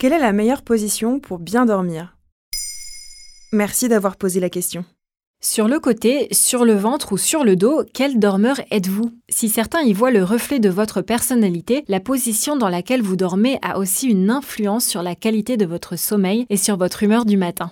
Quelle est la meilleure position pour bien dormir? Merci d'avoir posé la question. Sur le côté, sur le ventre ou sur le dos, quel dormeur êtes-vous? Si certains y voient le reflet de votre personnalité, la position dans laquelle vous dormez a aussi une influence sur la qualité de votre sommeil et sur votre humeur du matin.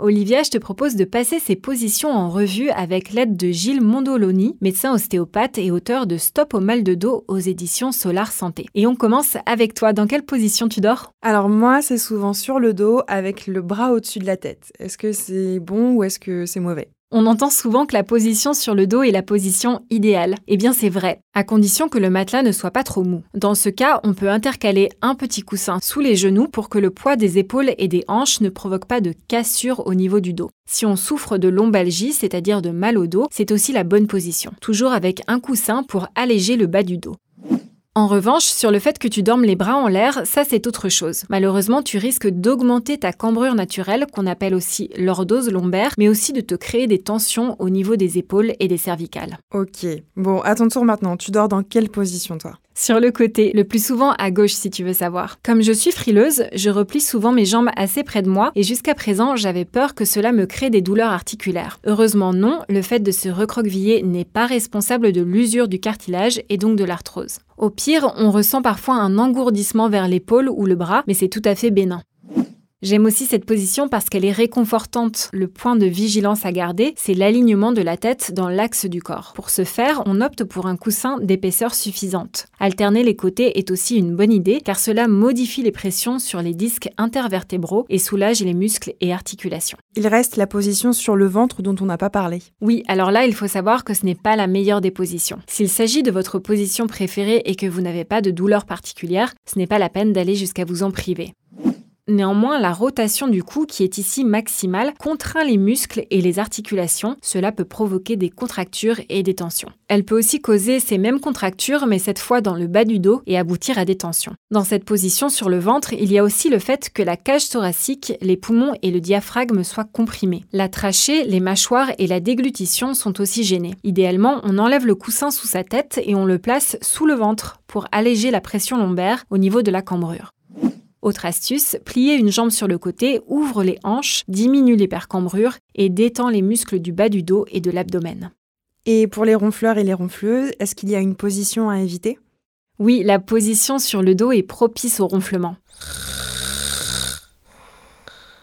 Olivia, je te propose de passer ces positions en revue avec l'aide de Gilles Mondoloni, médecin ostéopathe et auteur de Stop au mal de dos aux éditions Solar Santé. Et on commence avec toi. Dans quelle position tu dors? Alors moi, c'est souvent sur le dos avec le bras au-dessus de la tête. Est-ce que c'est bon ou est-ce que c'est mauvais? On entend souvent que la position sur le dos est la position idéale. Eh bien c'est vrai, à condition que le matelas ne soit pas trop mou. Dans ce cas, on peut intercaler un petit coussin sous les genoux pour que le poids des épaules et des hanches ne provoque pas de cassure au niveau du dos. Si on souffre de lombalgie, c'est-à-dire de mal au dos, c'est aussi la bonne position. Toujours avec un coussin pour alléger le bas du dos. En revanche, sur le fait que tu dormes les bras en l'air, ça c'est autre chose. Malheureusement, tu risques d'augmenter ta cambrure naturelle, qu'on appelle aussi lordose lombaire, mais aussi de te créer des tensions au niveau des épaules et des cervicales. Ok. Bon, à ton tour maintenant, tu dors dans quelle position toi? Sur le côté, le plus souvent à gauche si tu veux savoir. Comme je suis frileuse, je replie souvent mes jambes assez près de moi et jusqu'à présent j'avais peur que cela me crée des douleurs articulaires. Heureusement non, le fait de se recroqueviller n'est pas responsable de l'usure du cartilage et donc de l'arthrose. Au pire, on ressent parfois un engourdissement vers l'épaule ou le bras, mais c'est tout à fait bénin. J'aime aussi cette position parce qu'elle est réconfortante. Le point de vigilance à garder, c'est l'alignement de la tête dans l'axe du corps. Pour ce faire, on opte pour un coussin d'épaisseur suffisante. Alterner les côtés est aussi une bonne idée car cela modifie les pressions sur les disques intervertébraux et soulage les muscles et articulations. Il reste la position sur le ventre dont on n'a pas parlé. Oui, alors là, il faut savoir que ce n'est pas la meilleure des positions. S'il s'agit de votre position préférée et que vous n'avez pas de douleur particulière, ce n'est pas la peine d'aller jusqu'à vous en priver. Néanmoins, la rotation du cou, qui est ici maximale, contraint les muscles et les articulations. Cela peut provoquer des contractures et des tensions. Elle peut aussi causer ces mêmes contractures, mais cette fois dans le bas du dos et aboutir à des tensions. Dans cette position sur le ventre, il y a aussi le fait que la cage thoracique, les poumons et le diaphragme soient comprimés. La trachée, les mâchoires et la déglutition sont aussi gênés. Idéalement, on enlève le coussin sous sa tête et on le place sous le ventre pour alléger la pression lombaire au niveau de la cambrure. Autre astuce, plier une jambe sur le côté ouvre les hanches, diminue l'hypercambrure et détend les muscles du bas du dos et de l'abdomen. Et pour les ronfleurs et les ronfleuses, est-ce qu'il y a une position à éviter? Oui, la position sur le dos est propice au ronflement.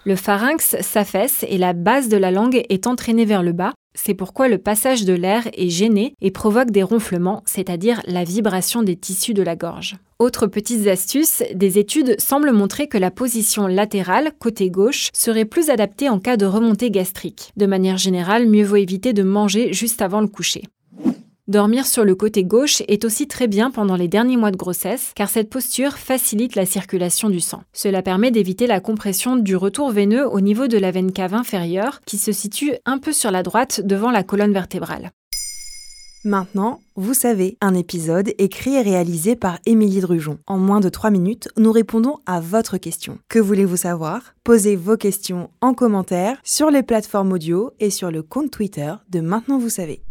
Le pharynx s'affaisse et la base de la langue est entraînée vers le bas, c'est pourquoi le passage de l'air est gêné et provoque des ronflements, c'est-à-dire la vibration des tissus de la gorge. Autre petites astuces, des études semblent montrer que la position latérale, côté gauche, serait plus adaptée en cas de remontée gastrique. De manière générale, mieux vaut éviter de manger juste avant le coucher. Dormir sur le côté gauche est aussi très bien pendant les derniers mois de grossesse car cette posture facilite la circulation du sang. Cela permet d'éviter la compression du retour veineux au niveau de la veine cave inférieure qui se situe un peu sur la droite devant la colonne vertébrale. Maintenant, vous savez, un épisode écrit et réalisé par Émilie Drujon. En moins de 3 minutes, nous répondons à votre question. Que voulez-vous savoir? Posez vos questions en commentaire sur les plateformes audio et sur le compte Twitter de Maintenant vous savez.